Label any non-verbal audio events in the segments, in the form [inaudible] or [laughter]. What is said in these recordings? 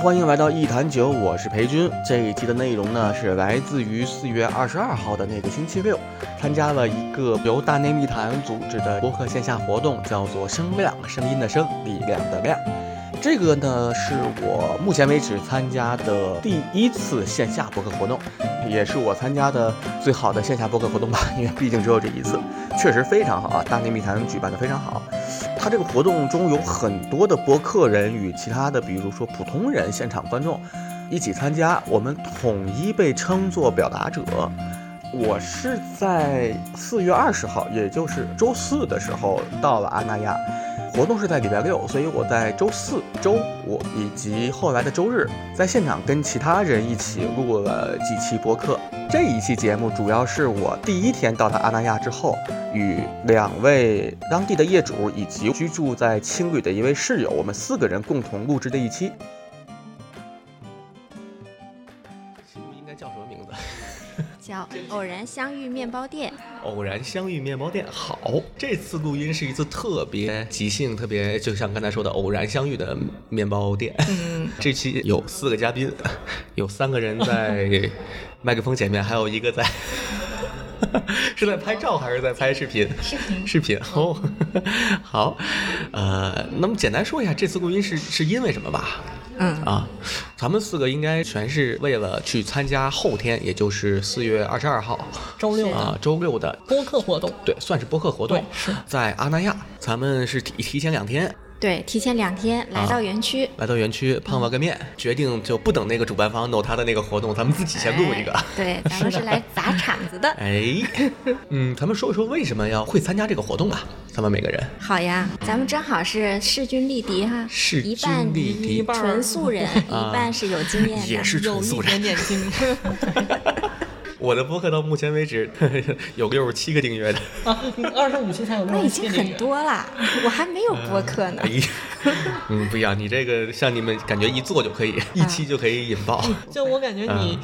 欢迎来到一坛酒，我是裴军。这一期的内容呢，是来自于四月二十二号的那个星期六，参加了一个由大内密谈组织的播客线下活动，叫做“声量”，声音的声，力量的量。这个呢，是我目前为止参加的第一次线下播客活动，也是我参加的最好的线下播客活动吧，因为毕竟只有这一次，[laughs] 确实非常好啊！大内密谈举办的非常好。这个活动中有很多的播客人与其他的，比如说普通人、现场观众一起参加，我们统一被称作表达者。我是在四月二十号，也就是周四的时候到了阿那亚，活动是在礼拜六，所以我在周四周五以及后来的周日，在现场跟其他人一起录了几期播客。这一期节目主要是我第一天到达阿那亚之后，与两位当地的业主以及居住在青旅的一位室友，我们四个人共同录制的一期。叫偶然相遇面包店。偶然相遇面包店，好，这次录音是一次特别即兴，特别就像刚才说的偶然相遇的面包店。嗯，这期有四个嘉宾，有三个人在 [laughs] 麦克风前面，还有一个在，是在拍照还是在拍视频？视频，视频。哦，[laughs] 好，呃，那么简单说一下这次录音是是因为什么吧？嗯。啊，咱们四个应该全是为了去参加后天，也就是四月二十二号周六啊，周六的播客活动，对，算是播客活动，是。在阿那亚，咱们是提提前两天对，提前两天来到园区，来到园区碰了个面，决定就不等那个主办方弄他的那个活动，咱们自己先录一个。哎对，咱们是来 [laughs] 砸场子的。哎，嗯，咱们说一说为什么要会参加这个活动吧？咱们每个人好呀，咱们正好是势均力敌哈，势一半均力敌纯素人，[laughs] 一半是有经验的，也是纯有一素人点。点经验 [laughs] 我的播客到目前为止 [laughs] 有六十七个订阅的。啊，[laughs] 二十五期才有那已经很多了，我还没有播客呢哎。呀，[laughs] 嗯，不一样，你这个像你们感觉一做就可以，一期就可以引爆。就我感觉你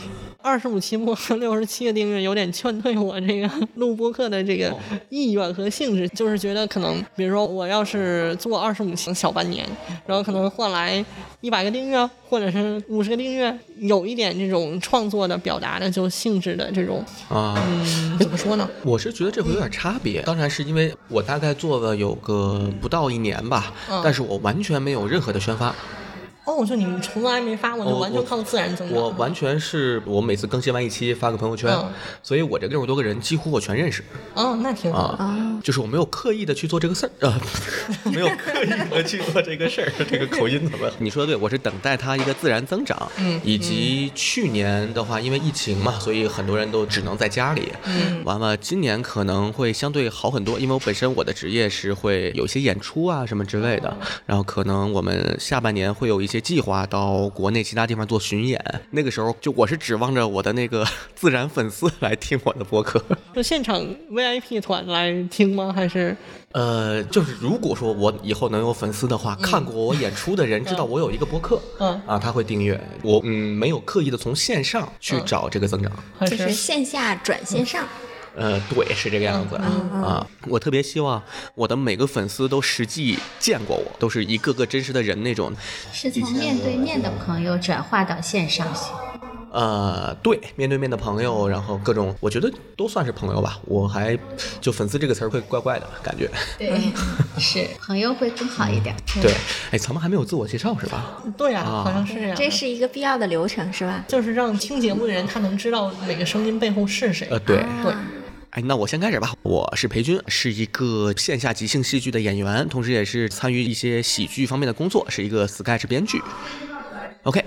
二十五期播客六十七个订阅，有点劝退我这个 [laughs] 录播客的这个意愿和性质，就是觉得可能，比如说我要是做二十五期小半年，然后可能换来一百个订阅，或者是五十个订阅，有一点这种创作的表达的就性质的这种，啊，嗯，怎么说呢？我是觉得这会有点差别，当然是因为我大概做了有个不到一年吧，嗯。但是我完全没有任何的宣发，哦，我说你们从来没发过，就完全靠自然增长。我完全是我每次更新完一期发个朋友圈，嗯所以我这六十多个人几乎我全认识哦，那挺好。啊，就是我没有刻意的去做这个事儿啊，[laughs] 没有刻意的去做这个事儿，这个口音怎么？[laughs] 你说的对，我是等待它一个自然增长，嗯以及去年的话，因为疫情嘛，所以很多人都只能在家里，嗯完了今年可能会相对好很多，因为我本身我的职业是会有一些演出啊什么之类的，然后可能我们下半年会有一些计划到国内其他地方做巡演，那个时候就我是指望着我的那个 [laughs] 自然粉丝来听我的播客。就现场 VIP 团来听吗？还是呃，就是如果说我以后能有粉丝的话，看过我演出的人知道我有一个播客，嗯啊，他会订阅我。嗯，没有刻意的从线上去找这个增长。还就是线下转线上，呃，对，是这个样子、啊。我特别希望我的每个粉丝都实际见过我，都是一个个真实的人那种。是从面对面的朋友转化到线上去。呃，对，面对面的朋友，然后各种，我觉得都算是朋友吧。我还就粉丝这个词儿会怪怪的感觉。对，是朋友会更好一点。[laughs] 对，哎，咱们还没有自我介绍是吧？对呀、啊好像是这样。这是一个必要的流程，是吧？就是让听节目的人他能知道每个声音背后是谁。呃，对。对，哎，那我先开始吧。我是裴军，是一个线下即兴戏剧的演员，同时也是参与一些喜剧方面的工作，是一个 sketch 编剧。OK，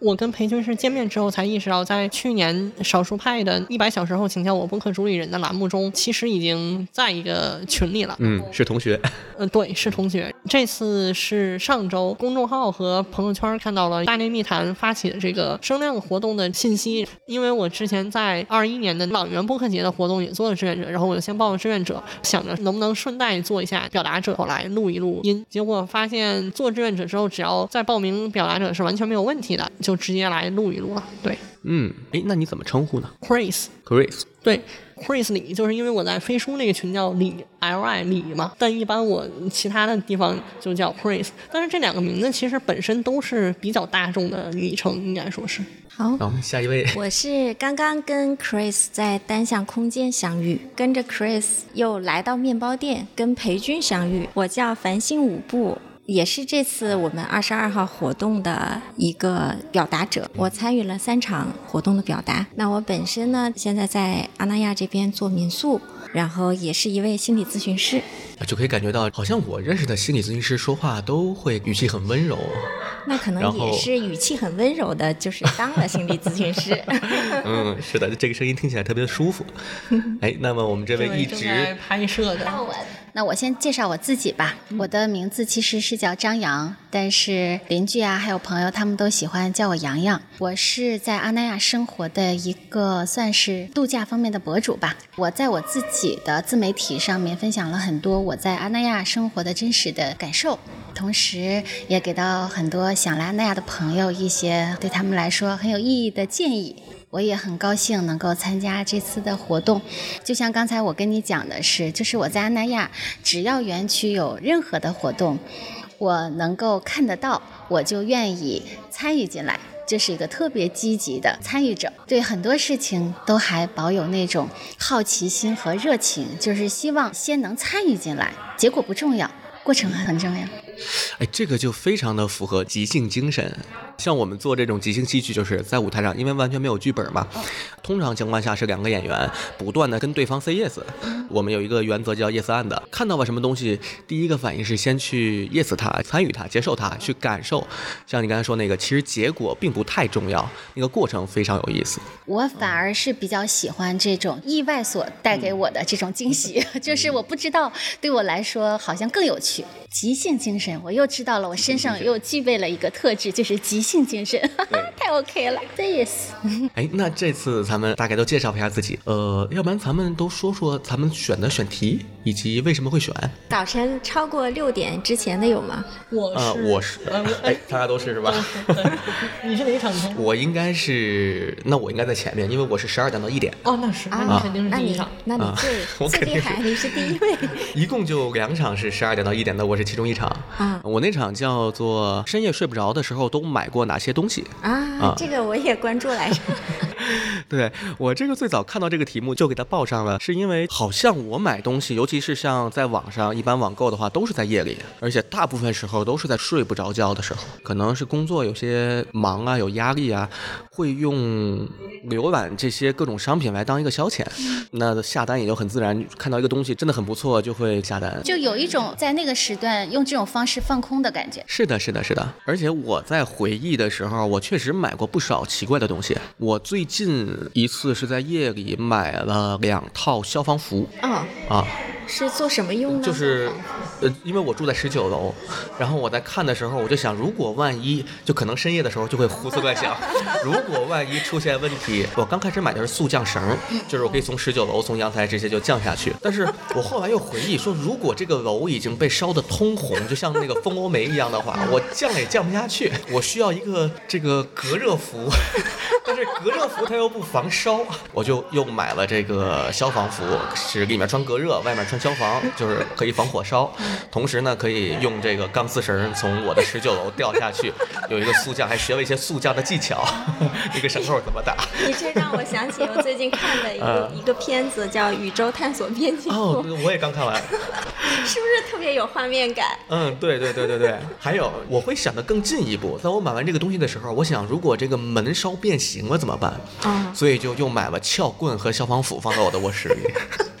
我跟裴军是见面之后才意识到，在去年少数派的一百小时后，请教我播客主理人的栏目中，其实已经在一个群里了。嗯，是同学。[laughs] 呃，对，是同学。这次是上周公众号和朋友圈看到了大内密谈发起的这个声量活动的信息，因为我之前在二一年的朗园播客节的活动也做了志愿者，然后我就先报了志愿者，想着能不能顺带做一下表达者，后来录一录音。结果发现做志愿者之后，只要再报名表达者是完全没有问题的，就直接来录一录了。对嗯，哎，那你怎么称呼呢，Chris，？Chris，对，Chris 李，就是因为我在飞书那个群叫李 L I 李嘛，但一般我其他的地方就叫 Chris。但是这两个名字其实本身都是比较大众的昵称，应该说是。好，那我们下一位，[laughs] 我是刚刚跟 Chris 在单向空间相遇，跟着 Chris 又来到面包店跟裴军相遇。我叫繁星舞步。也是这次我们二十二号活动的一个表达者，我参与了三场活动的表达。那我本身呢，现在在阿那亚这边做民宿，然后也是一位心理咨询师。就可以感觉到，好像我认识的心理咨询师说话都会语气很温柔。那可能也是语气很温柔的，就是当了心理咨询师。[laughs] 嗯，是的，这个声音听起来特别舒服。[laughs] 哎，那么我们这位一直拍摄的，那我先介绍我自己吧。我的名字其实是叫张扬，但是邻居啊还有朋友他们都喜欢叫我洋洋。我是在阿那亚生活的一个算是度假方面的博主吧。我在我自己的自媒体上面分享了很多我在阿那亚生活的真实的感受，同时也给到很多想来阿那亚的朋友一些对他们来说很有意义的建议。我也很高兴能够参加这次的活动，就像刚才我跟你讲的是，就是我在阿那亚，只要园区有任何的活动，我能够看得到，我就愿意参与进来。这是一个特别积极的参与者，对很多事情都还保有那种好奇心和热情，就是希望先能参与进来，结果不重要，过程很重要。哎，这个就非常的符合即兴精神。像我们做这种即兴戏剧，就是在舞台上，因为完全没有剧本嘛，通常情况下是两个演员不断的跟对方 say yes。我们有一个原则叫 yes and，看到了什么东西，第一个反应是先去 yes 它，参与它，接受它，去感受。像你刚才说那个，其实结果并不太重要，那个过程非常有意思。我反而是比较喜欢这种意外所带给我的这种惊喜，[laughs] 就是我不知道对我来说好像更有趣。即兴精神，我又知道了，我身上又具备了一个特质，就是即兴精神，[laughs] 太 OK 了。This，哎，那这次咱们大概都介绍一下自己，呃，要不然咱们都说说咱们选的选题以及为什么会选。早晨超过六点之前的有吗？我是、呃，我是，[laughs] 哎，大家都是是吧？你是哪场空？我应该是，那我应该在前面，因为我是十二点到一点，哦，那是，那你肯定是那你第一场。那你啊最、我肯定是最厉害，你是第一位。[laughs] 一共就两场是十二点到一点的，我是其中一场。啊我那场叫做深夜睡不着的时候都买过哪些东西？啊啊，这个我也关注来着。[laughs] 对我这个最早看到这个题目就给它报上了，是因为好像我买东西，尤其是像在网上一般网购的话，都是在夜里，而且大部分时候都是在睡不着觉的时候，可能是工作有些忙啊，有压力啊，会用浏览这些各种商品来当一个消遣，那下单也就很自然，看到一个东西真的很不错，就会下单。就有一种在那个时段用这种方式放空的感觉。是的，是的，是的。而且我在回忆的时候，我确实买过不少奇怪的东西。我最近一次是在夜里买了两套消防服哦，啊，是做什么用呢？就是，呃，因为我住在十九楼，然后我在看的时候，我就想，如果万一，就可能深夜的时候就会胡思乱想，[laughs] 如果万一出现问题，我刚开始买的是速降绳，就是我可以从十九楼从阳台直接就降下去。但是我后来又回忆说，如果这个楼已经被烧得通红，就像那个蜂窝煤一样的话，我降也降不下去，我需要一个这个隔热服，[laughs] 但是隔热服它又不防烧，我就又买了这个消防服，是里面穿隔热，外面穿消防，就是可以防火烧，同时呢可以用这个钢丝绳从我的十九楼掉下去，有一个速降，还学了一些速降的技巧，[laughs] 一个绳扣怎么打。你这让我想起我最近看的一个、啊一个片子，叫《宇宙探索编辑部》哦，我也刚看完。[laughs] 是不是特别有画面感？嗯，对对对对对，[laughs] 还有我会想得更进一步，在我买完这个东西的时候，我想如果这个门烧变形了怎么办？啊所以就又买了撬棍和消防斧放在我的卧室里，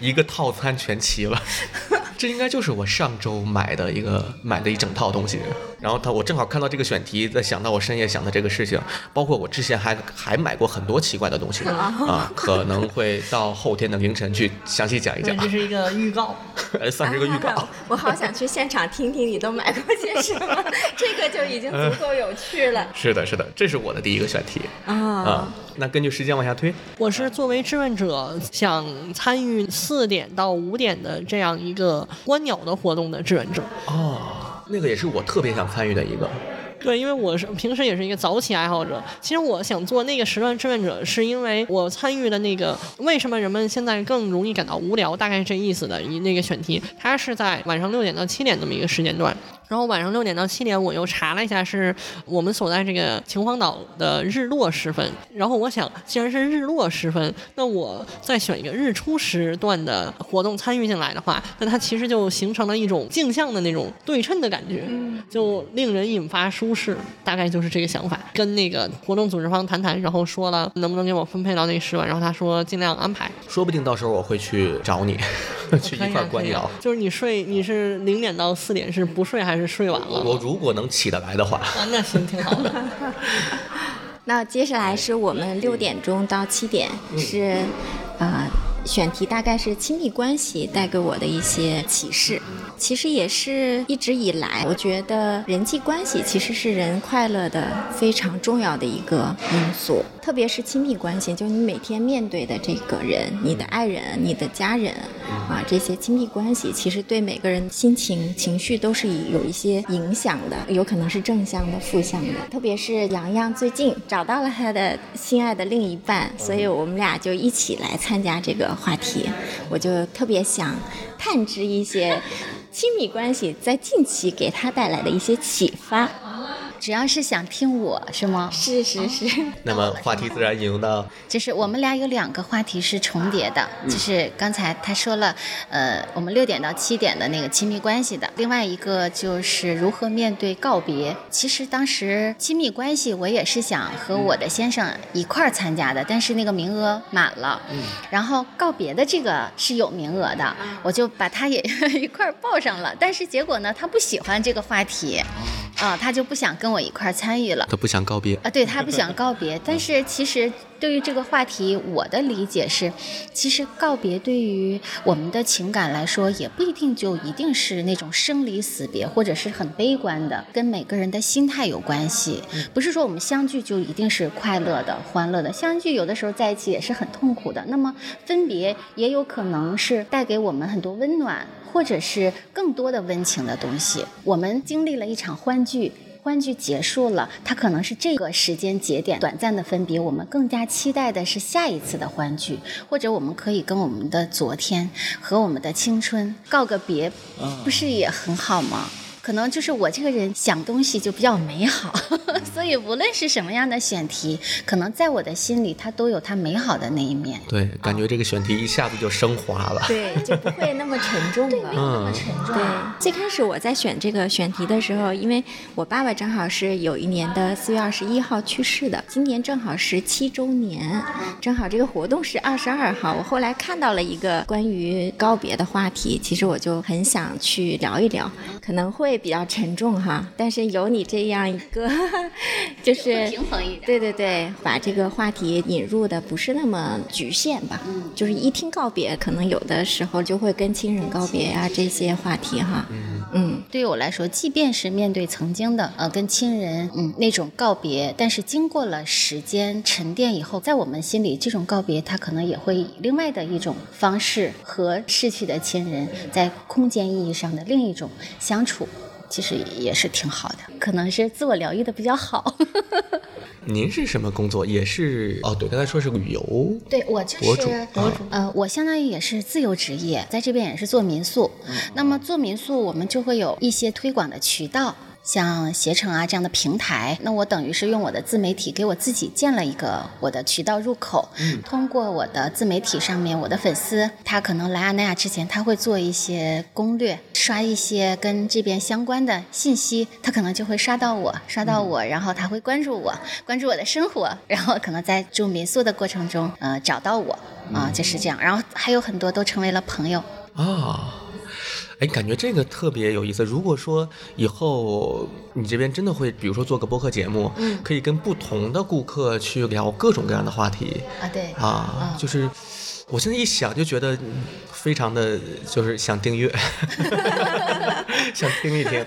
[laughs] 一个套餐全齐了。[laughs] 这应该就是我上周买的一个买的一整套东西。然后他我正好看到这个选题，在想到我深夜想的这个事情，包括我之前还还买过很多奇怪的东西啊，可能会到后天的凌晨去详细讲一，讲这，是一个预告。[laughs] 呃算是一个预告。[laughs] 啊我好想去现场听听你都买过些什么，这个就已经足够有趣了 [laughs] 是的，是的，这是我的第一个选题啊！啊。那根据时间往下推，我是作为志愿者，想参与四点到五点的这样一个观鸟的活动的志愿者。哦，那个也是我特别想参与的一个。对，因为我是平时也是一个早起爱好者。其实我想做那个时段志愿者，是因为我参与的那个为什么人们现在更容易感到无聊，大概是这意思的一那个选题，它是在晚上六点到七点这么一个时间段。然后晚上六点到七点，我又查了一下，是我们所在这个秦皇岛的日落时分。然后我想，既然是日落时分，那我再选一个日出时段的活动参与进来的话，那它其实就形成了一种镜像的那种对称的感觉，就令人引发舒适。大概就是这个想法。跟那个活动组织方谈谈，然后说了能不能给我分配到那十晚，然后他说尽量安排。说不定到时候我会去找你，[laughs] 去一块观鸟。就是你睡，你是零点到四点是不睡还是？是睡晚了。我如果能起得来的话，啊，那行挺好的。[laughs] 那接下来是我们六点钟到七点是，啊。选题大概是亲密关系带给我的一些启示，其实也是一直以来，我觉得人际关系其实是人快乐的非常重要的一个因素，特别是亲密关系，就是你每天面对的这个人，你的爱人、你的家人，啊，这些亲密关系其实对每个人心情、情绪都是有一些影响的，有可能是正向的、负向的。特别是洋洋最近找到了他的心爱的另一半，所以我们俩就一起来参加这个。话题，我就特别想探知一些亲密关系在近期给他带来的一些启发。主要是想听我是吗？是是是。那么话题自然引用到，[laughs] 就是我们俩有两个话题是重叠的，就是刚才他说了，呃，我们六点到七点的那个亲密关系的，另外一个就是如何面对告别。其实当时亲密关系我也是想和我的先生一块儿参加的，但是那个名额满了。嗯。然后告别的这个是有名额的，我就把他也 [laughs] 一块儿报上了，但是结果呢，他不喜欢这个话题。啊，他就不想跟我一块儿参与了。他不想告别啊，对他不想告别。但是其实对于这个话题，我的理解是，其实告别对于我们的情感来说，也不一定就一定是那种生离死别，或者是很悲观的，跟每个人的心态有关系。不是说我们相聚就一定是快乐的、欢乐的，相聚有的时候在一起也是很痛苦的。那么分别也有可能是带给我们很多温暖。或者是更多的温情的东西。我们经历了一场欢聚，欢聚结束了，它可能是这个时间节点短暂的分别。我们更加期待的是下一次的欢聚，或者我们可以跟我们的昨天和我们的青春告个别，不是也很好吗？可能就是我这个人想东西就比较美好，[laughs] 所以无论是什么样的选题，可能在我的心里它都有它美好的那一面。对，感觉这个选题一下子就升华了。对，就不会那么沉重了。嗯，沉重。对，最开始我在选这个选题的时候，因为我爸爸正好是有一年的四月二十一号去世的，今年正好是七周年，正好这个活动是二十二号。我后来看到了一个关于告别的话题，其实我就很想去聊一聊，可能会。比较沉重哈，但是有你这样一个，[laughs] 就是平衡一点，对对对，把这个话题引入的不是那么局限吧？嗯，就是一听告别，可能有的时候就会跟亲人告别呀这些话题哈。嗯嗯，对于我来说，即便是面对曾经的呃跟亲人嗯那种告别，但是经过了时间沉淀以后，在我们心里，这种告别它可能也会以另外的一种方式和逝去的亲人在空间意义上的另一种相处。其实也是挺好的，可能是自我疗愈的比较好。[laughs] 您是什么工作？也是哦，对，刚才说是旅游。对我就是博主，呃，我相当于也是自由职业，在这边也是做民宿。那么做民宿，我们就会有一些推广的渠道。像携程啊这样的平台，那我等于是用我的自媒体给我自己建了一个我的渠道入口。嗯，通过我的自媒体上面，我的粉丝他可能来阿那亚之前，他会做一些攻略，刷一些跟这边相关的信息，他可能就会刷到我，刷到我，然后他会关注我，关注我的生活，然后可能在住民宿的过程中，呃，找到我啊，就是这样。然后还有很多都成为了朋友啊。哎，感觉这个特别有意思。如果说以后你这边真的会，比如说做个播客节目，嗯，可以跟不同的顾客去聊各种各样的话题啊，对，啊，就是。我现在一想就觉得非常的就是想订阅，[laughs] 想听一听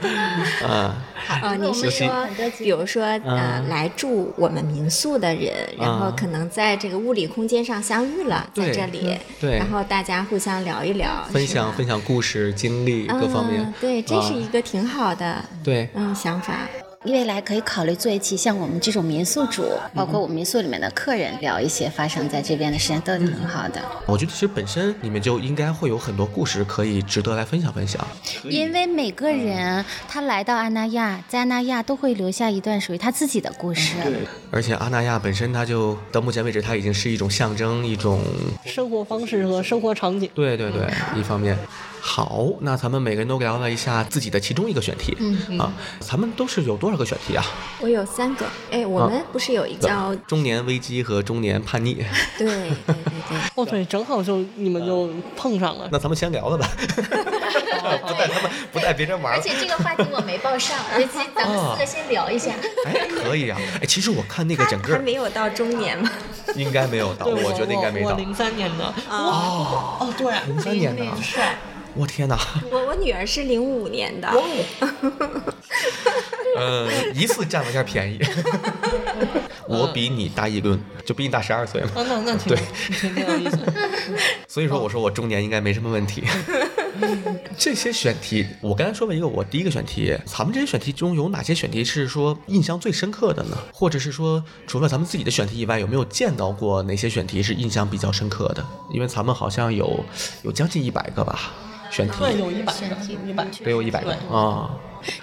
啊。啊，你是说，比如说呃，来住我们民宿的人，然后可能在这个物理空间上相遇了，在这里，对，然后大家互相聊一聊，分享分享故事、经历各方面，对，这是一个挺好的，对，嗯，想法。未来可以考虑做一期像我们这种民宿主，包括我们民宿里面的客人聊一些发生在这边的事情，都挺好的。我觉得其实本身你们就应该会有很多故事可以值得来分享分享。因为每个人他来到阿那亚，在阿那亚都会留下一段属于他自己的故事。对而且阿那亚本身它就到目前为止，它已经是一种象征，一种生活方式和生活场景。对对对，一方面。好，那咱们每个人都聊了一下自己的其中一个选题，嗯啊，咱们都是有多少个选题啊？我有三个，哎，我们不是有一叫中年危机和中年叛逆？对对对对，哦对，[laughs] 正好就你们就碰上了。那咱们先聊了吧，[laughs] 不带他们，不带别人玩而。且这个话题我没报上，而且咱们四个先聊一下。哎，可以啊，哎，其实我看那个整个还没有到中年嘛，[laughs] 应该没有到，对，我觉得应该没到。我零三年的。哦，哦，对，零三年的，帅。我天哪！我我女儿是零五年的，呃，一次占了下便宜。[laughs] 我比你大一轮，就比你大十二岁嘛。啊，那那 [laughs] 挺对挺挺有意思。所以说，我说我中年应该没什么问题。[laughs] 这些选题，我刚才说了一个，我第一个选题，咱们这些选题中有哪些选题是说印象最深刻的呢？或者是说，除了咱们自己的选题以外，有没有见到过哪些选题是印象比较深刻的？因为咱们好像有有将近一百个吧选题，对，有一百个，一百得有一百个对啊。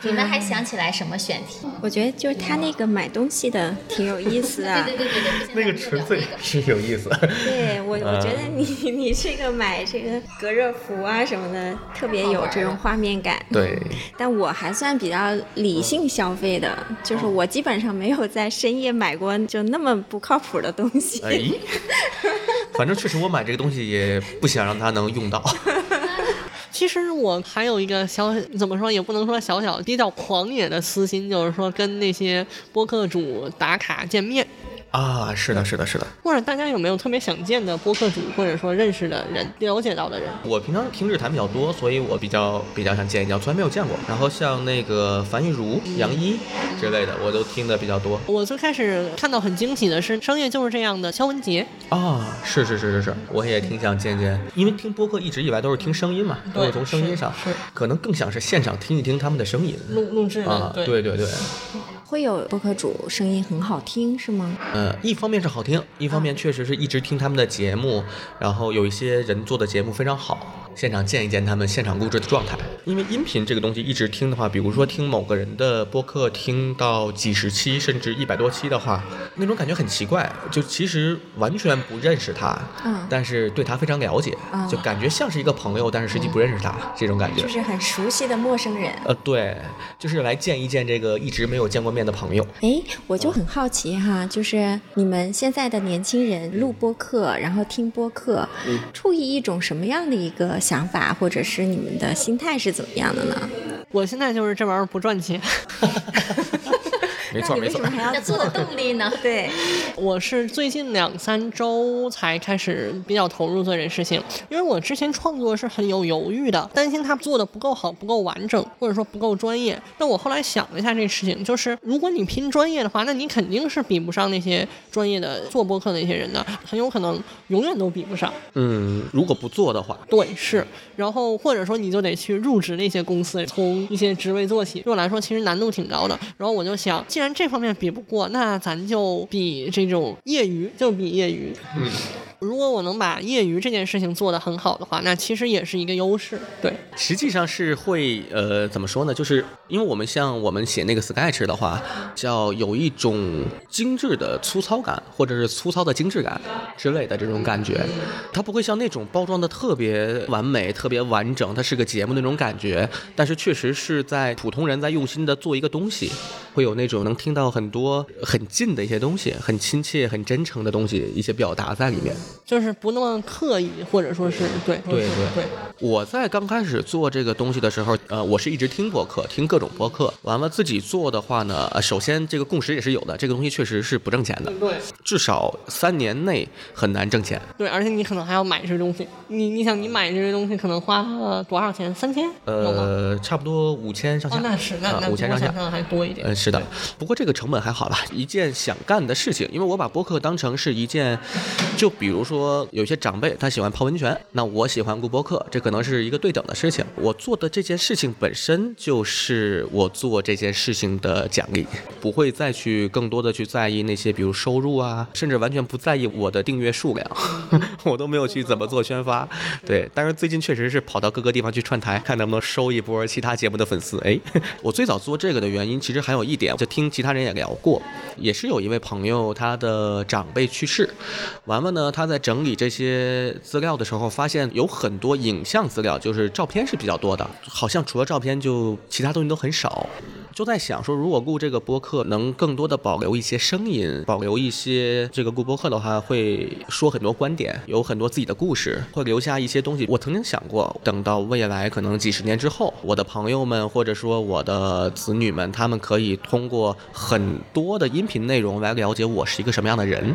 你们还想起来什么选题？我觉得就是他那个买东西的挺有意思啊。对对对对，那个纯粹是有意思。对我，我觉得你 [laughs] 你这个买这个隔热服啊什么的，特别有这种画面感。对，但我还算比较理性消费的，就是我基本上没有在深夜买过就那么不靠谱的东西。哎，反正确实我买这个东西也不想让它能用到。[laughs] 其实我还有一个小，怎么说也不能说小小，比较狂野的私心，就是说跟那些播客主打卡见面。啊，是的，是的，是的。或者大家有没有特别想见的播客主，或者说认识的人、了解到的人？我平常听日谈比较多，所以我比较比较想见一见，从来没有见过。然后像那个樊玉茹、杨一之类的，我都听的比较多。我最开始看到很惊喜的是《商业就是这样》的肖文杰，啊，是是是是是，我也挺想见见，因为听播客一直以来都是听声音嘛，都是从声音上可能更想是现场听一听他们的声音。录录制，啊，对对对对，会有播客主声音很好听是吗？呃，一方面是好听，一方面确实是一直听他们的节目，然后有一些人做的节目非常好，现场见一见他们现场录制的状态。因为音频这个东西一直听的话，比如说听某个人的播客听到几十期甚至一百多期的话，那种感觉很奇怪，就其实完全不认识他，嗯但是对他非常了解，嗯就感觉像是一个朋友，但是实际不认识他、这种感觉就。是很熟悉的陌生人。呃，对，就是来见一见这个一直没有见过面的朋友。哎，我就很好奇哈，就是你们现在的年轻人录播客，然后听播客，出于一种什么样的一个想法，或者是你们的心态是怎么样的呢？我现在就是这玩意儿不赚钱，[laughs] 没错没错那你为什么。还要做要做的？动力呢？[laughs] 对，我是最近两三周才开始比较投入做这事情，因为我之前创作是很有犹豫的，担心他做的不够好、不够完整，或者说不够专业。但我后来想了一下这事情，就是如果你拼专业的话，那你肯定是比不上那些专业的做播客的一些人的，很有可能永远都比不上。嗯，如果不做的话，对，是，然后或者说你就得去入职那些公司，从一些职位做起。对我来说，其实难度挺高的。然后我就想，既然这方面比不过，那咱就比这种业余，就比业余。嗯，如果我能把业余这件事情做得很好的话，那其实也是一个优势。对，实际上是会呃怎么说呢？就是因为我们像我们写那个 Sketch 的话，叫有一种精致的粗糙感，或者是粗糙的精致感之类的这种感觉，它不会像那种包装的特别完美、特别完整，它是个节目那种感觉，但是确实是在普通人在用心的做一个东西，会有那种能听到很多很近的一些东西，很亲切、很真诚的东西，一些表达在里面。就是不那么刻意，或者说是对对对。对我在刚开始做这个东西的时候，呃，我是一直听播客，听各种播客。完了自己做的话呢，呃，首先这个共识也是有的，这个东西确实是不挣钱的，对至少三年内很难挣钱。对，而且你可能还要买这东西。你你想，你买这些东西可能花了多少钱？三千？呃，差不多五千上下。哦，那是那啊那五千上下。还多一点。呃，是的，不过这个成本还好吧，一件想干的事情，因为我把播客当成是一件，就比如说有些长辈他喜欢泡温泉，那我喜欢录播客，这可可能是一个对等的事情。我做的这件事情本身就是我做这件事情的奖励，不会再去更多的去在意那些比如收入啊，甚至完全不在意我的订阅数量，[laughs] 我都没有去怎么做宣发。对，但是最近确实是跑到各个地方去串台，看能不能收一波其他节目的粉丝。哎，[laughs] 我最早做这个的原因，其实还有一点，就听其他人也聊过，也是有一位朋友他的长辈去世，完了呢，他在整理这些资料的时候，发现有很多影像资料，就是照片是比较多的，好像除了照片就其他东西都很少。就在想说，如果录这个播客能更多的保留一些声音，保留一些这个录播客的话，会说很多观点，有很多自己的故事，会留下一些东西。我曾经想过，等到未来可能几十年之后，我的朋友们或者说我的子女们，他们可以通过很多的音频内容来了解我是一个什么样的人。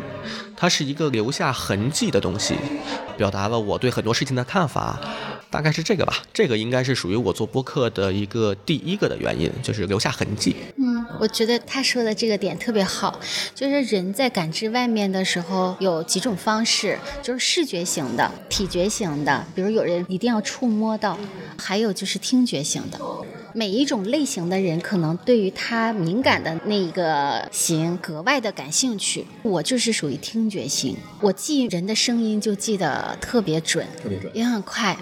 它是一个留下痕迹的东西，表达了我对很多事情的看法。大概是这个吧，这个应该是属于我做播客的一个第一个的原因，就是留下痕迹。嗯，我觉得他说的这个点特别好，就是人在感知外面的时候有几种方式，就是视觉型的、体觉型的，比如有人一定要触摸到，还有就是听觉型的。每一种类型的人，可能对于他敏感的那一个型格外的感兴趣。我就是属于听觉型，我记人的声音就记得特别准，特别准也很快。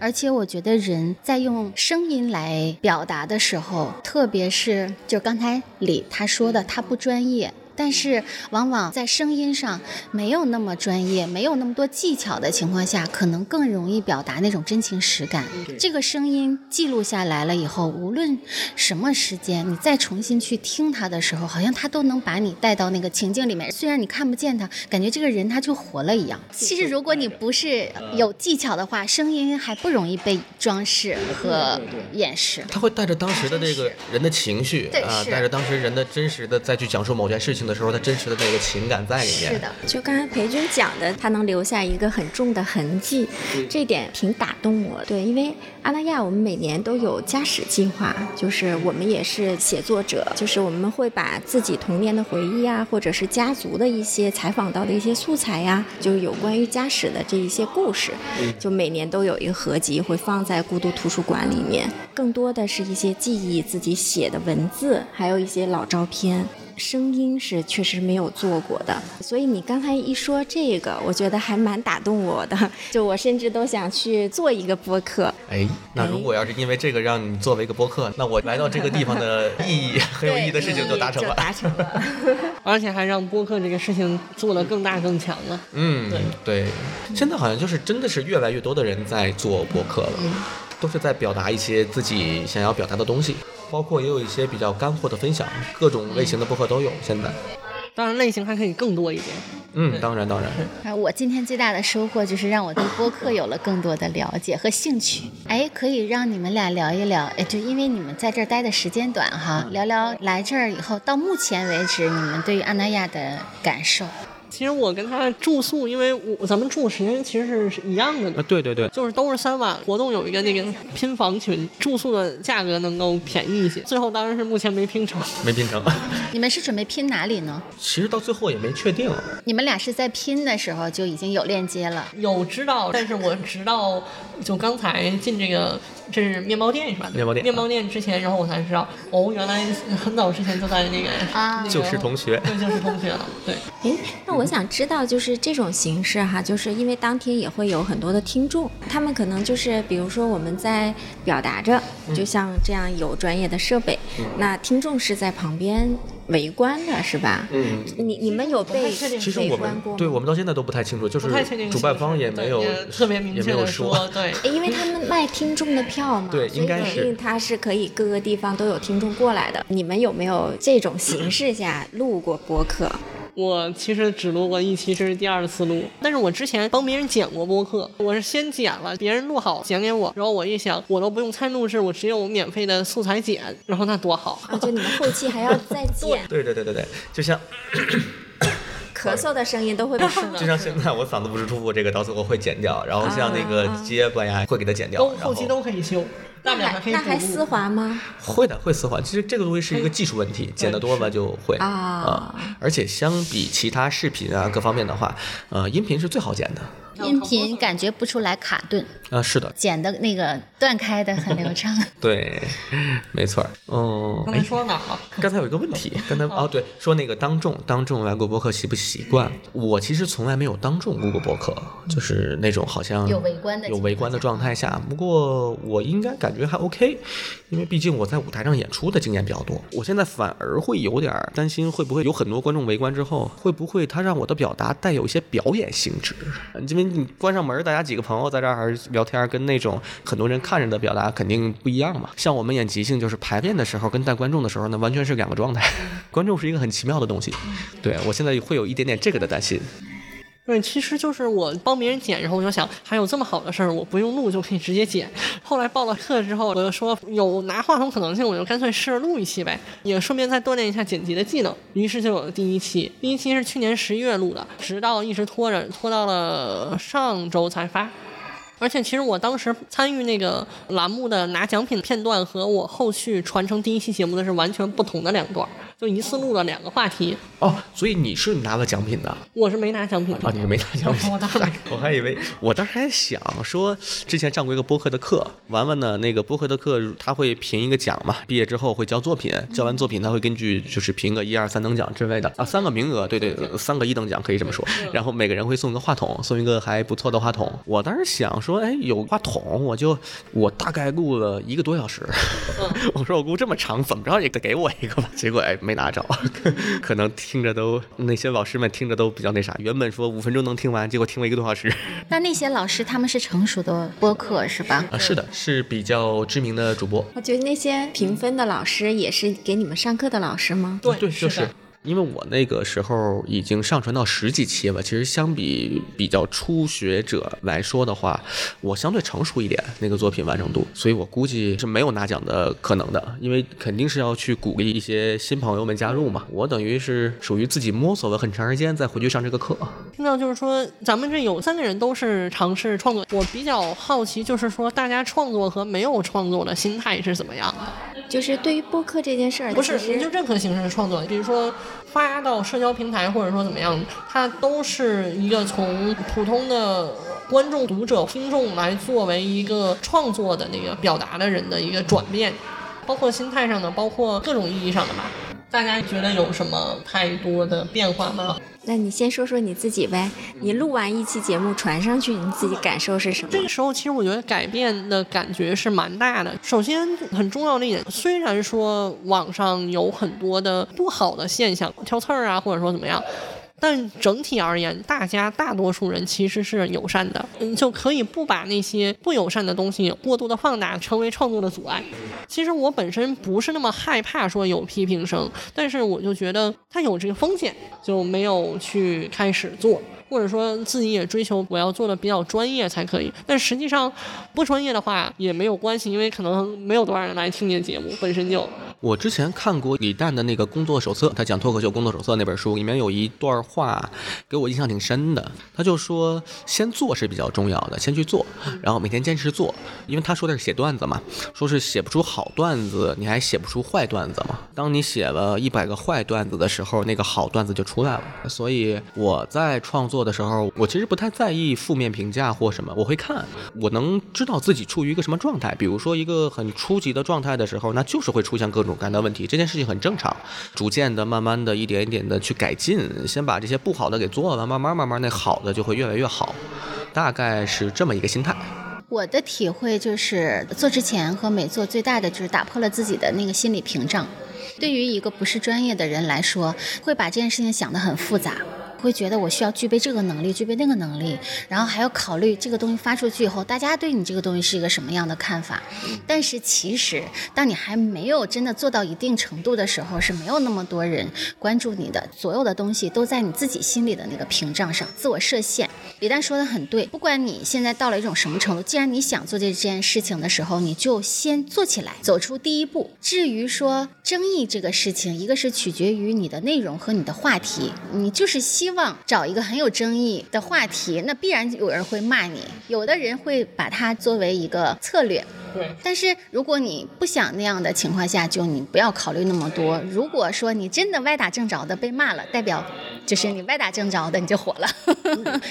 而且我觉得人在用声音来表达的时候，特别是就刚才李他说的，他不专业。但是，往往在声音上没有那么专业、没有那么多技巧的情况下，可能更容易表达那种真情实感。这个声音记录下来了以后，无论什么时间，你再重新去听它的时候，好像它都能把你带到那个情境里面。虽然你看不见它，感觉这个人他就活了一样。其实，如果你不是有技巧的话，声音还不容易被装饰和掩饰。他会带着当时的那个人的情绪对啊，带着当时人的真实的再去讲述某件事情的时候，他真实的那个情感在里面。是的，就刚才裴军讲的，他能留下一个很重的痕迹，这点挺打动我。对，因为阿那亚我们每年都有家史计划，就是我们也是写作者，就是我们会把自己童年的回忆啊，或者是家族的一些采访到的一些素材呀、就是有关于家史的这一些故事，就每年都有一个合集会放在孤独图书馆里面，更多的是一些记忆自己写的文字，还有一些老照片。声音是确实没有做过的，所以你刚才一说这个，我觉得还蛮打动我的。[laughs] 就我甚至都想去做一个播客。哎，那如果要是因为这个让你作为一个播客，那我来到这个地方的意义很有意义的事情就达成了。达成了。[laughs] 而且还让播客这个事情做得更大更强了。嗯，对，现在好像就是真的是越来越多的人在做播客了，都是在表达一些自己想要表达的东西，包括也有一些比较干货的分享，各种类型的播客都有。现在，当然类型还可以更多一点。嗯，当然当然，啊，我今天最大的收获就是让我对播客有了更多的了解和兴趣。哎，可以让你们俩聊一聊，哎，就因为你们在这儿待的时间短哈，聊聊来这儿以后到目前为止你们对于阿那亚的感受。其实我跟他住宿，因为我咱们住时间其实是是一样的的啊，，对对对，就是都是三晚。活动有一个那个拼房群，住宿的价格能够便宜一些。最后当然是目前没拼成。没拼成，[laughs] 你们是准备拼哪里呢？其实到最后也没确定。你们俩是在拼的时候就已经有链接了。有知道，但是我直到就刚才进这个，这是面包店是吧？面包店面包店之前，然后我才知道，哦，原来很早之前就在那个啊那个就是同学对，就是同学了，对。诶，那我想知道，就是这种形式哈，就是因为当天也会有很多的听众，他们可能就是比如说我们在表达着，就像这样有专业的设备，那听众是在旁边围观的，是吧？嗯，你你们有被其实我们围观过？对我们到现在都不太清楚，就是主办方也没有对特别明也确的没有说。对，因为他们卖听众的票嘛，对所以应该是肯定他是可以各个地方都有听众过来的。你们有没有这种形式下录过播客？我其实只录过一期，这是第二次录。但是我之前帮别人剪过播客，我是先剪了，别人录好剪给我，然后我一想，我都不用参录制，我只有免费的素材剪，然后那多好。啊，就你们后期还要再剪，[laughs] 对对对对对，就像咳嗽的声音都会被就像现在我嗓子不是舒服，这个到最后会剪掉，然后像那个啊结巴呀会给它剪掉，然后后期都可以修，大不了还那还丝滑吗？会的会丝滑。其实这个东西是一个技术问题，剪得多了就会啊而且相比其他视频啊各方面的话，呃，音频是最好剪的。音频感觉不出来卡顿，啊，是的，剪的那个断开的很流畅。[laughs] 对，没错儿。哦，刚才哎，说到哪儿了？刚才有一个问题，刚才哦对，说那个当众当众来过播客习不习惯？我其实从来没有当众录过播客，就是那种好像有围观的有围观的状态下。不过我应该感觉还 OK，因为毕竟我在舞台上演出的经验比较多。我现在反而会有点儿担心，会不会有很多观众围观之后，会不会他让我的表达带有一些表演性质？因为你关上门，大家几个朋友在这儿聊天，跟那种很多人看着的表达肯定不一样嘛。像我们演即兴，就是排练的时候跟带观众的时候，那完全是两个状态。[laughs] 观众是一个很奇妙的东西，对我现在会有一点点这个的担心。对，其实就是我帮别人剪，然后我就想，还有这么好的事儿，我不用录就可以直接剪。后来报了课之后，我就说有拿话筒可能性，我就干脆试着录一期呗，也顺便再锻炼一下剪辑的技能。于是就有了第一期，第一期是去年十一月录的，直到一直拖着，拖到了上周才发。而且其实我当时参与那个栏目的拿奖品片段和我后续传承第一期节目的是完全不同的两段，就一次录了两个话题。哦，所以你是拿了奖品的我是没拿奖品的啊？你是没拿奖品？我当时 [laughs] 我还以为，我当时还想说，之前上过一个播客的课，完了呢，那个播客的课他会评一个奖嘛，毕业之后会交作品，交完作品他会根据就是评个一二三等奖之类的啊，三个名额，对对，三个一等奖可以这么说，然后每个人会送一个话筒，送一个还不错的话筒。我当时想说，哎，有话筒，我就我大概录了一个多小时，[laughs] 我说我录这么长，怎么着也得给我一个吧，结果哎没拿着，[laughs] 可能听着都那些老师们听着都比较那啥，原本说五分钟能听完，结果听了一个多小时。[laughs] 那那些老师他们是成熟的播客是吧？啊，是的，是比较知名的主播。我觉得那些评分的老师也是给你们上课的老师吗？对对，就是的因为我那个时候已经上传到十几期了，其实相比比较初学者来说的话，我相对成熟一点那个作品完成度，所以我估计是没有拿奖的可能的，因为肯定是要去鼓励一些新朋友们加入嘛。我等于是属于自己摸索了很长时间再回去上这个课。听到就是说，咱们这有三个人都是尝试创作，我比较好奇，就是说大家创作和没有创作的心态是怎么样的？就是对于播客这件事儿，不是，你就任何形式的创作，比如说发到社交平台，或者说怎么样，它都是一个从普通的观众、读者、听众来作为一个创作的那个表达的人的一个转变，包括心态上的，包括各种意义上的吧。大家觉得有什么太多的变化吗？那你先说说你自己呗。你录完一期节目传上去，你自己感受是什么这？个时候，其实我觉得改变的感觉是蛮大的。首先，很重要的一点，虽然说网上有很多的不好的现象，挑刺儿啊，或者说怎么样。但整体而言，大家大多数人其实是友善的，嗯，就可以不把那些不友善的东西过度的放大，成为创作的阻碍。其实我本身不是那么害怕说有批评声，但是我就觉得它有这个风险，就没有去开始做。或者说自己也追求我要做的比较专业才可以，但实际上不专业的话也没有关系，因为可能没有多少人来听你的节目，本身就我之前看过李诞的那个工作手册，他讲脱口秀工作手册那本书，里面有一段话给我印象挺深的。他就说，先做是比较重要的，先去做，然后每天坚持做。因为他说的是写段子嘛，说是写不出好段子，你还写不出坏段子嘛。当你写了一百个坏段子的时候，那个好段子就出来了。所以我在创作的时候，我其实不太在意负面评价或什么，我会看，我能知道自己处于一个什么状态。比如说一个很初级的状态的时候，那就是会出现各种各样的问题，这件事情很正常。逐渐的、慢慢的、一点一点的去改进，先把这些不好的给做了，慢慢慢慢那好的就会越来越好，大概是这么一个心态。我的体会就是，做之前和没做最大的就是打破了自己的那个心理屏障。对于一个不是专业的人来说，会把这件事情想得很复杂。会觉得我需要具备这个能力，具备那个能力，然后还要考虑这个东西发出去以后，大家对你这个东西是一个什么样的看法。但是其实，当你还没有真的做到一定程度的时候，是没有那么多人关注你的。所有的东西都在你自己心里的那个屏障上，自我设限。李诞说的很对，不管你现在到了一种什么程度，既然你想做这件事情的时候，你就先做起来，走出第一步。至于说争议这个事情，一个是取决于你的内容和你的话题，你就是希望找一个很有争议的话题，那必然有人会骂你，有的人会把它作为一个策略。对。但是如果你不想那样的情况下，就你不要考虑那么多。如果说你真的歪打正着的被骂了，代表就是你歪打正着的你就火了，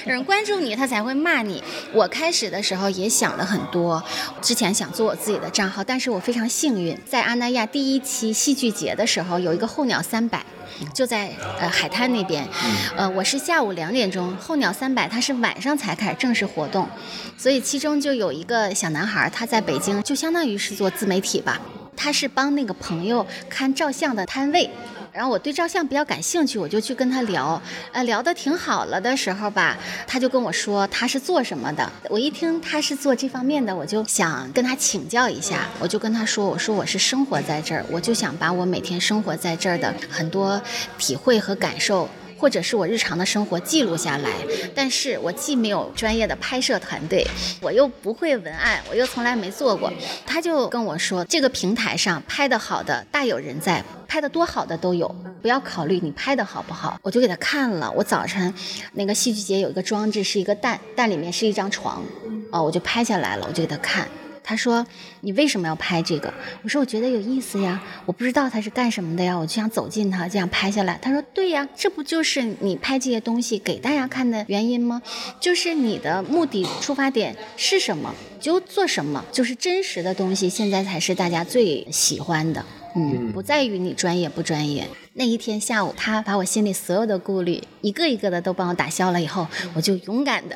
有 [laughs] 人关注你，他才会骂你。我开始的时候也想了很多，之前想做我自己的账号，但是我非常幸运，在阿那亚第一期戏剧节的时候，有一个候鸟三百。就在呃海滩那边，呃，我是下午两点钟，候鸟三百它是晚上才开始正式活动，所以其中就有一个小男孩，他在北京就相当于是做自媒体吧，他是帮那个朋友看照相的摊位。然后我对照相比较感兴趣，我就去跟他聊，呃，聊得挺好了的时候吧，他就跟我说他是做什么的。我一听他是做这方面的，我就想跟他请教一下。我就跟他说，我说我是生活在这儿，我就想把我每天生活在这儿的很多体会和感受。或者是我日常的生活记录下来，但是我既没有专业的拍摄团队，我又不会文案，我又从来没做过。他就跟我说，这个平台上拍的好的大有人在，拍的多好的都有，不要考虑你拍的好不好。我就给他看了，我早晨那个戏剧节有一个装置，是一个蛋，蛋里面是一张床，哦，我就拍下来了，我就给他看。他说：“你为什么要拍这个？”我说：“我觉得有意思呀，我不知道他是干什么的呀，我就想走近他，这样拍下来。”他说：“对呀，这不就是你拍这些东西给大家看的原因吗？就是你的目的出发点是什么，就做什么，就是真实的东西，现在才是大家最喜欢的。”嗯，不在于你专业不专业。那一天下午，他把我心里所有的顾虑一个一个的都帮我打消了以后，我就勇敢的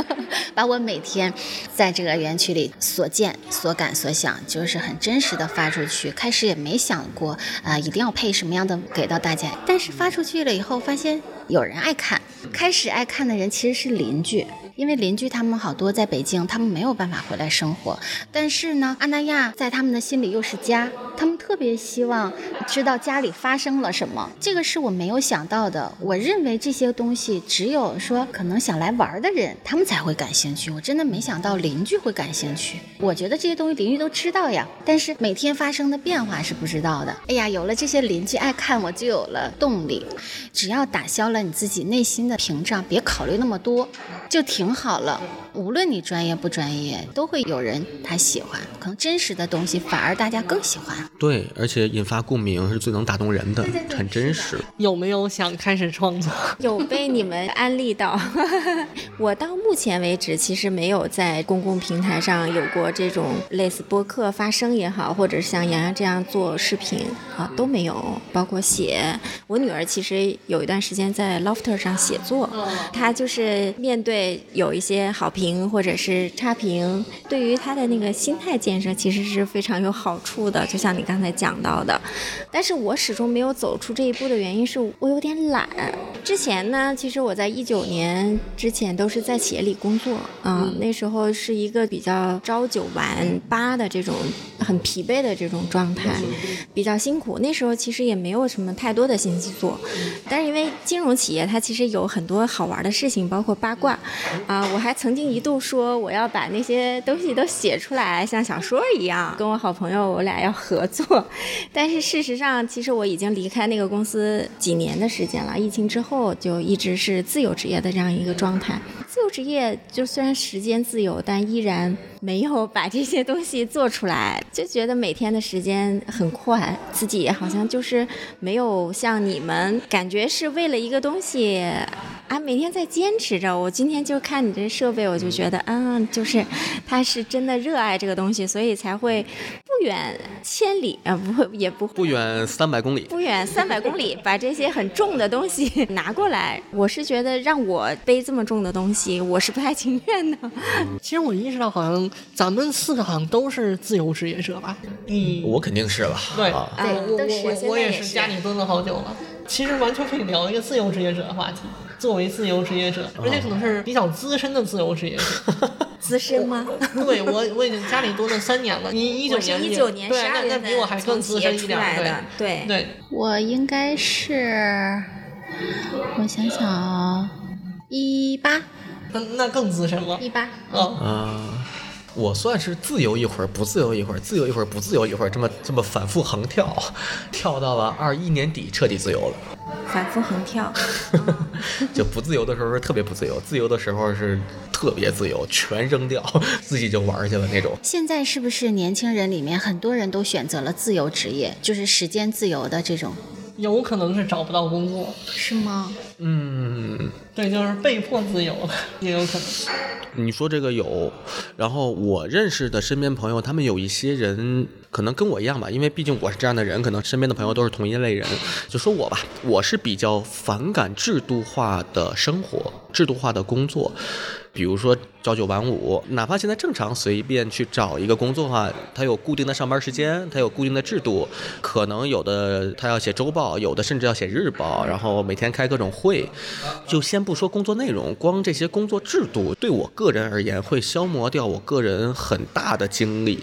[laughs] 把我每天在这个园区里所见所感所所想，就是很真实的发出去。开始也没想过啊，一定要配什么样的给到大家。但是发出去了以后，发现有人爱看。开始爱看的人其实是邻居。因为邻居他们好多在北京，他们没有办法回来生活。但是呢，阿那亚在他们的心里又是家，他们特别希望知道家里发生了什么。这个是我没有想到的。我认为这些东西只有说可能想来玩的人，他们才会感兴趣。我真的没想到邻居会感兴趣。我觉得这些东西邻居都知道呀，但是每天发生的变化是不知道的。哎呀，有了这些邻居爱看，我就有了动力。只要打消了你自己内心的屏障，别考虑那么多，就挺。挺好了，无论你专业不专业，都会有人他喜欢。可能真实的东西反而大家更喜欢。对，而且引发共鸣是最能打动人的，很真实。有没有想开始创作？[laughs] 有被你们安利到。[laughs] 我到目前为止其实没有在公共平台上有过这种类似播客发声也好，或者是像洋洋这样做视频啊都没有。包括写，我女儿其实有一段时间在 Lofter 上写作，她就是面对。有一些好评或者是差评，对于他的那个心态建设其实是非常有好处的。就像你刚才讲到的，但是我始终没有走出这一步的原因是我有点懒。之前呢，其实我在一九年之前都是在企业里工作嗯，那时候是一个比较朝九晚八的这种很疲惫的这种状态，比较辛苦。那时候其实也没有什么太多的心思做，但是因为金融企业它其实有很多好玩的事情，包括八卦。啊，我还曾经一度说我要把那些东西都写出来，像小说一样，跟我好朋友我俩要合作。但是事实上，其实我已经离开那个公司几年的时间了。疫情之后就一直是自由职业的这样一个状态。自由职业就虽然时间自由，但依然没有把这些东西做出来，就觉得每天的时间很快，自己好像就是没有像你们感觉是为了一个东西啊，每天在坚持着。我今天就看你这设备，我就觉得，嗯，就是他是真的热爱这个东西，所以才会不远千里啊，不会也不不远三百公里，不远三百公里把这些很重的东西 [laughs] 拿过来。我是觉得让我背这么重的东西。我是不太情愿的。[laughs] 其实我意识到，好像咱们四个好像都是自由职业者吧？嗯，我肯定是了。对，我我我也是家里蹲了好久了。其实完全可以聊一个自由职业者的话题。作为自由职业者，而且可能是比较资深的自由职业者。[laughs] 资深吗？对我我已经家里蹲了三年了。你一九年一九年对，那那比我还更资深一点。对对，我应该是，我想想啊，一八。那那更资深了，一八。哦啊，我算是自由一会儿，不自由一会儿，自由一会儿，不自由一会儿，这么这么反复横跳，跳到了二一年底彻底自由了。反复横跳，[laughs] 就不自由的时候是特别不自由，自由的时候是特别自由，全扔掉，[laughs] 自己就玩去了那种。现在是不是年轻人里面很多人都选择了自由职业，就是时间自由的这种？有可能是找不到工作，是吗？嗯，对，就是被迫自由了，[laughs] 也有可能。你说这个有，然后我认识的身边朋友，他们有一些人可能跟我一样吧，因为毕竟我是这样的人，可能身边的朋友都是同一类人。就说我吧，我是比较反感制度化的生活，制度化的工作。比如说朝九晚五，哪怕现在正常随便去找一个工作的话，它有固定的上班时间，它有固定的制度，可能有的他要写周报，有的甚至要写日报，然后每天开各种会。就先不说工作内容，光这些工作制度对我个人而言，会消磨掉我个人很大的精力。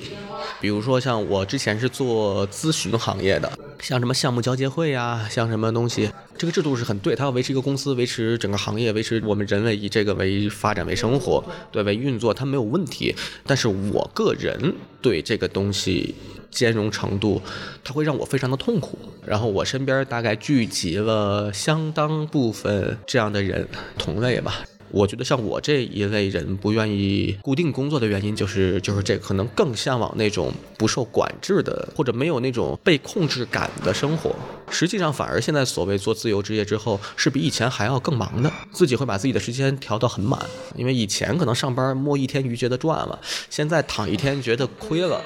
比如说像我之前是做咨询行业的，像什么项目交接会呀，像什么东西，这个制度是很对，它要维持一个公司，维持整个行业，维持我们人类以这个为发展为生活，对为运作，它没有问题。但是我个人对这个东西兼容程度，它会让我非常的痛苦。然后我身边大概聚集了相当部分这样的人，同类吧。我觉得像我这一类人不愿意固定工作的原因，就是就是这可能更向往那种不受管制的，或者没有那种被控制感的生活。实际上，反而现在所谓做自由职业之后，是比以前还要更忙的，自己会把自己的时间调到很满。因为以前可能上班摸一天鱼觉得赚了，现在躺一天觉得亏了，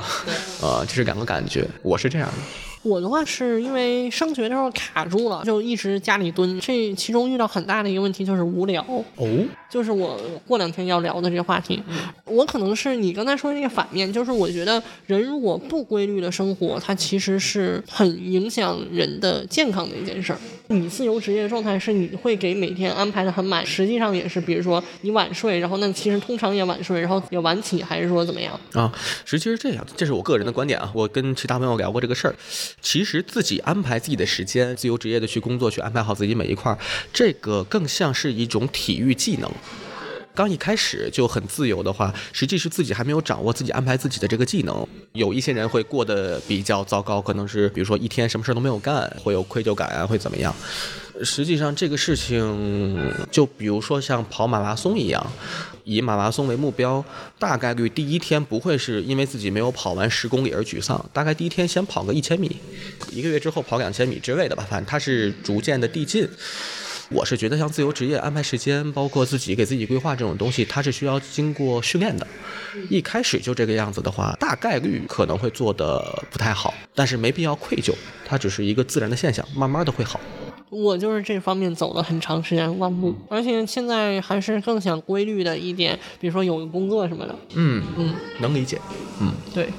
呃，[laughs] 这是两个感觉。我是这样的。我的话是因为上学的时候卡住了，就一直家里蹲。这其中遇到很大的一个问题就是无聊。哦，就是我过两天要聊的这个话题，我可能是你刚才说的那个反面，就是我觉得人如果不规律的生活，它其实是很影响人的健康的一件事儿。你自由职业的状态是你会给每天安排的很满，实际上也是，比如说你晚睡，然后那其实通常也晚睡，然后也晚起，还是说怎么样？啊，实际是这样，这是我个人的观点啊。我跟其他朋友聊过这个事儿，其实自己安排自己的时间，自由职业的去工作，去安排好自己每一块儿，这个更像是一种体育技能。刚一开始就很自由的话，实际是自己还没有掌握自己安排自己的这个技能。有一些人会过得比较糟糕，可能是比如说一天什么事都没有干，会有愧疚感啊，会怎么样？实际上这个事情，就比如说像跑马拉松一样，以马拉松为目标，大概率第一天不会是因为自己没有跑完十公里而沮丧，大概第一天先跑个一千米，一个月之后跑两千米之类的吧，反正它是逐渐的递进。我是觉得像自由职业安排时间，包括自己给自己规划这种东西，它是需要经过训练的。一开始就这个样子的话，大概率可能会做的不太好，但是没必要愧疚，它只是一个自然的现象，慢慢的会好。我就是这方面走了很长时间弯路，而且现在还是更想规律的一点，比如说有个工作什么的。嗯嗯，能理解。嗯，对，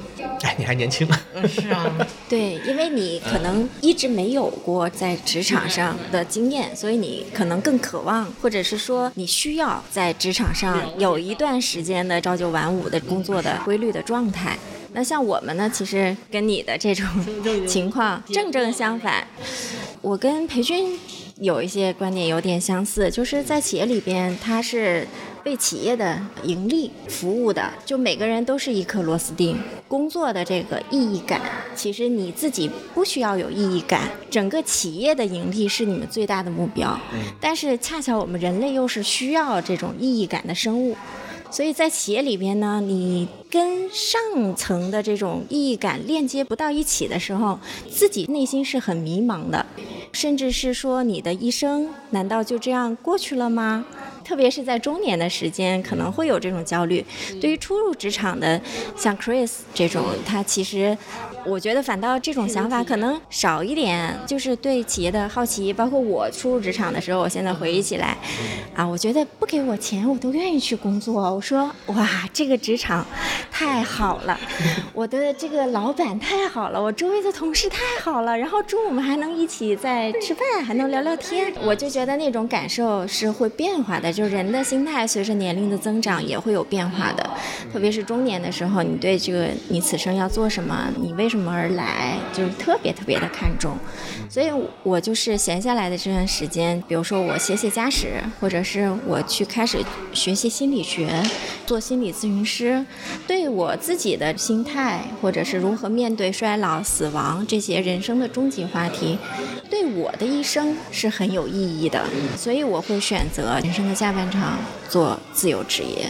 哎，你还年轻。嗯是啊，[laughs] 对，因为你可能一直没有过在职场上的经验，所以你可能更渴望，或者是说你需要在职场上有一段时间的朝九晚五的工作的规律的状态。那像我们呢，其实跟你的这种情况正正相反。我跟培训有一些观点有点相似，就是在企业里边，它是为企业的盈利服务的，就每个人都是一颗螺丝钉。工作的这个意义感，其实你自己不需要有意义感，整个企业的盈利是你们最大的目标。但是恰巧我们人类又是需要这种意义感的生物。所以在企业里边呢，你跟上层的这种意义感链接不到一起的时候，自己内心是很迷茫的，甚至是说你的一生难道就这样过去了吗？特别是在中年的时间，可能会有这种焦虑。对于初入职场的，像 Chris 这种，他其实我觉得反倒这种想法可能少一点，就是对企业的好奇。包括我初入职场的时候，我现在回忆起来，啊，我觉得不给我钱，我都愿意去工作。我说，哇，这个职场太好了，[laughs] 我的这个老板太好了，我周围的同事太好了，然后中午我们还能一起在吃饭，还能聊聊天，我就觉得那种感受是会变化的。就是人的心态随着年龄的增长也会有变化的，特别是中年的时候，你对这个你此生要做什么，你为什么而来，就是特别特别的看重。所以我就是闲下来的这段时间，比如说我写写家史，或者是我去开始学习心理学，做心理咨询师，对我自己的心态，或者是如何面对衰老、死亡这些人生的终极话题，对我的一生是很有意义的。所以我会选择人生的价下半场做自由职业。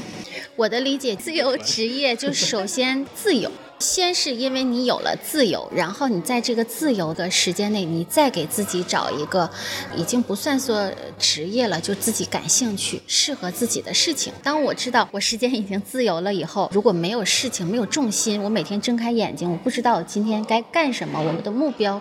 我的理解，自由职业就首先自由，先是因为你有了自由，然后你在这个自由的时间内，你再给自己找一个已经不算说职业了，就自己感兴趣、适合自己的事情。当我知道我时间已经自由了以后，如果没有事情、没有重心，我每天睁开眼睛，我不知道我今天该干什么，我们的目标，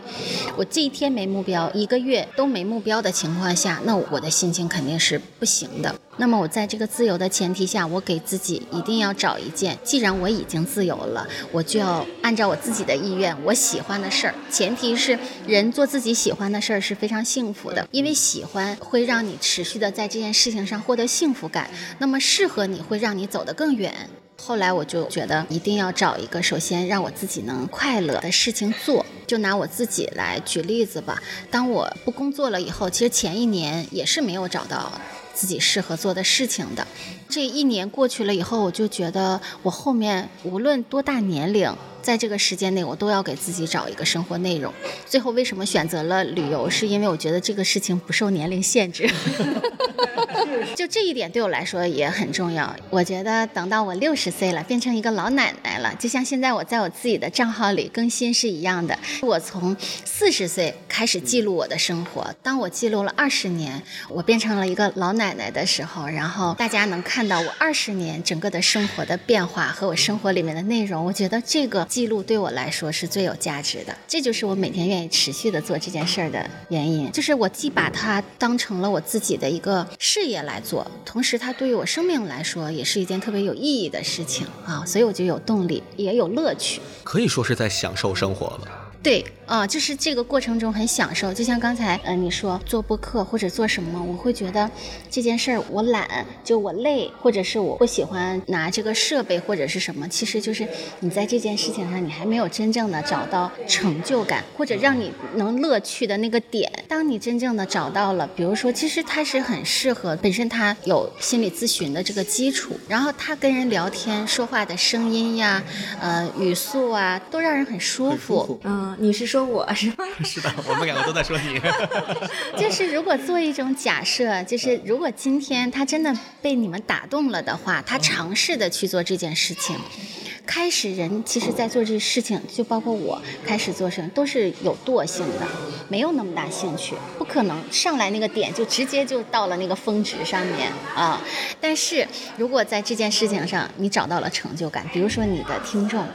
我这一天没目标，一个月都没目标的情况下，那我的心情肯定是不行的。那么我在这个自由的前提下，我给自己一定要找一件，既然我已经自由了，我就要按照我自己的意愿，我喜欢的事儿。前提是人做自己喜欢的事儿是非常幸福的，因为喜欢会让你持续的在这件事情上获得幸福感。那么适合你会让你走得更远。后来我就觉得一定要找一个，首先让我自己能快乐的事情做。就拿我自己来举例子吧，当我不工作了以后，其实前一年也是没有找到。自己适合做的事情的，这一年过去了以后，我就觉得我后面无论多大年龄，在这个时间内，我都要给自己找一个生活内容。最后为什么选择了旅游？是因为我觉得这个事情不受年龄限制。[laughs] 就这一点对我来说也很重要。我觉得等到我六十岁了，变成一个老奶奶了，就像现在我在我自己的账号里更新是一样的。我从四十岁开始记录我的生活，当我记录了二十年，我变成了一个老奶奶的时候，然后大家能看到我二十年整个的生活的变化和我生活里面的内容，我觉得这个记录对我来说是最有价值的。这就是我每天愿意持续的做这件事儿的原因，就是我既把它当成了我自己的一个事业来做，同时它对于我生命来说也是一件特别有意义的事情啊，所以我就有动力，也有乐趣，可以说是在享受生活了。对，啊，就是这个过程中很享受，就像刚才，嗯，你说做播客或者做什么，我会觉得这件事儿我懒，就我累，或者是我不喜欢拿这个设备或者是什么，其实就是你在这件事情上你还没有真正的找到成就感，或者让你能乐趣的那个点。当你真正的找到了，比如说，其实它是很适合，本身它有心理咨询的这个基础，然后他跟人聊天说话的声音呀，呃，语速啊，都让人很舒服，嗯。你是说我 [laughs] 是吗？是的，我们两个都在说你。[laughs] 就是如果做一种假设，就是如果今天他真的被你们打动了的话，他尝试的去做这件事情，开始人其实在做这事情，就包括我开始做事都是有惰性的，没有那么大兴趣，不可能上来那个点就直接就到了那个峰值上面啊。但是如果在这件事情上你找到了成就感，比如说你的听众。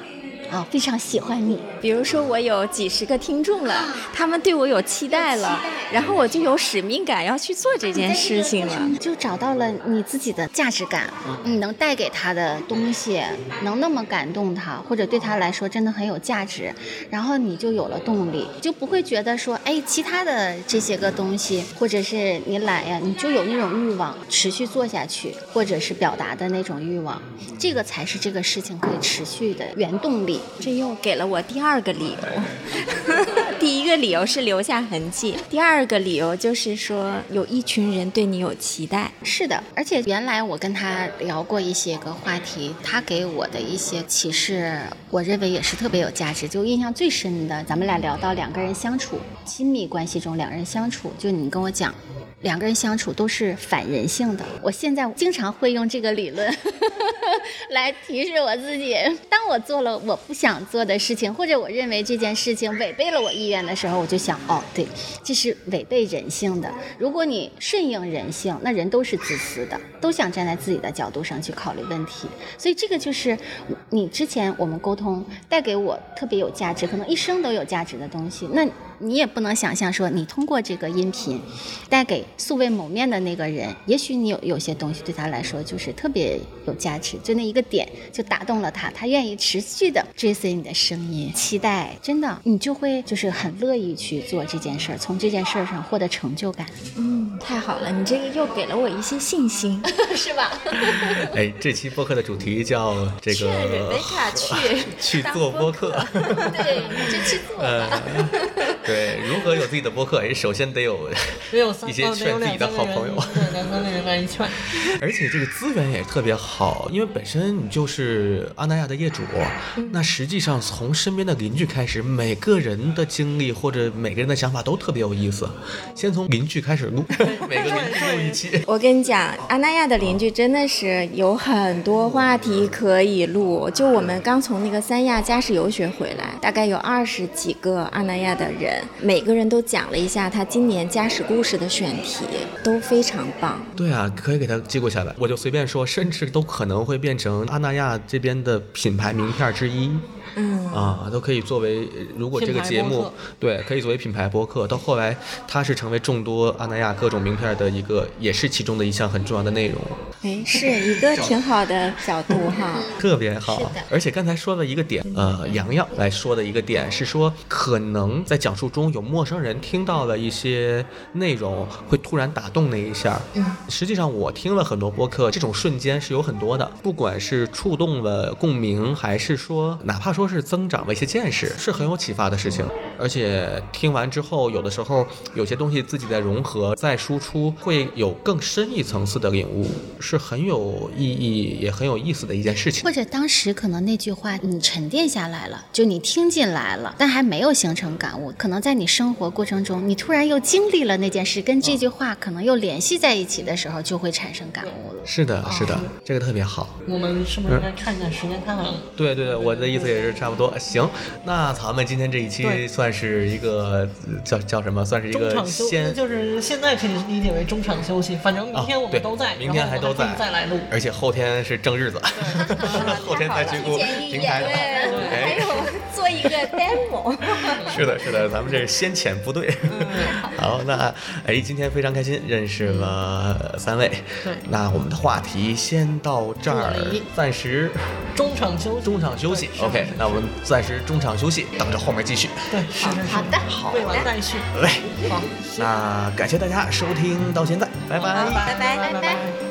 啊，非常喜欢你。比如说，我有几十个听众了，他们对我有期待了，然后我就有使命感要去做这件事情了，就找到了你自己的价值感，你能带给他的东西，能那么感动他，或者对他来说真的很有价值，然后你就有了动力，就不会觉得说，哎，其他的这些个东西，或者是你懒呀，你就有那种欲望持续做下去，或者是表达的那种欲望，这个才是这个事情可以持续的原动力。这又给了我第二个理由。[laughs] 第一个理由是留下痕迹，第二个理由就是说有一群人对你有期待。是的，而且原来我跟他聊过一些个话题，他给我的一些启示，我认为也是特别有价值。就印象最深的，咱们俩聊到两个人相处，亲密关系中两人相处，就你跟我讲。两个人相处都是反人性的。我现在经常会用这个理论 [laughs] 来提示我自己。当我做了我不想做的事情，或者我认为这件事情违背了我意愿的时候，我就想，哦，对，这是违背人性的。如果你顺应人性，那人都是自私的，都想站在自己的角度上去考虑问题。所以这个就是你之前我们沟通带给我特别有价值，可能一生都有价值的东西。那。你也不能想象说，你通过这个音频，带给素未谋面的那个人，也许你有有些东西对他来说就是特别有价值，就那一个点就打动了他，他愿意持续的追随你的声音，期待，真的，你就会就是很乐意去做这件事儿，从这件事儿上获得成就感。嗯，太好了，你这个又给了我一些信心，[laughs] 是吧？[laughs] 哎，这期播客的主题叫这个，劝瑞贝卡去 [laughs] 去做播客，对，你就去做吧。对，如何有自己的播客，首先得有 [laughs] 得有三 [laughs] 一些哦得有劝自己的好朋友。对，两三个人来一劝。[laughs] 而且这个资源也特别好，因为本身你就是阿那亚的业主，那实际上从身边的邻居开始，每个人的经历或者每个人的想法都特别有意思。先从邻居开始录，每个邻居录一期。我跟你讲，阿那亚的邻居真的是有很多话题可以录。就我们刚从那个三亚家事游学回来，大概有二十几个阿那亚的人，每个人都讲了一下他今年家史故事的选题，都非常棒。对啊，可以给他记录下来。我就随便说，甚至都可能会变成阿那亚这边的品牌名片之一。嗯，啊，都可以作为，如果这个节目对，可以作为品牌播客。到后来，它是成为众多阿那亚各种名片的一个，也是其中的一项很重要的内容，哎，是一个挺好的角度哈。[laughs] 特别好。而且刚才说了一个点，呃，洋洋来说的一个点是说，可能在讲述中有陌生人听到了一些内容，会突然打动那一下。嗯，实际上我听了很多播客，这种瞬间是有很多的，不管是触动了共鸣，还是说哪怕说是增长了一些见识，是很有启发的事情。而且听完之后，有的时候有些东西自己在融合、再输出，会有更深一层次的领悟，是很有意义也很有意思的一件事情或。者当时可能那句话你沉淀下来了，就你听进来了，但还没有形成感悟。可能在你生活过程中，你突然又经历了那件事，跟这句话可能又联系在一起的时候，就会产生感悟了。是的，是的，这个特别好。我们是不是应该看一下时间？看看对对对，我的意思也是差不多。行，那咱们今天这一期算是一个呃叫叫什么？算是一个先就是现在可以理解为中场休息。反正明天我们都在，明天还都在再来录。而且后天是正日子，[laughs] 后天再去录平台哎，有做一个 demo。[laughs] 是的，是的，咱们这是先遣部队。[laughs] 好，那哎，今天非常开心认识了三位。对那我们的话题先到这儿，暂时中场休息，中场休息 OK，那我们暂时中场休息，等着后面继续。对，是是是，好的好未完待续。来，好，那感谢大家收听到现在，拜拜拜拜拜拜拜。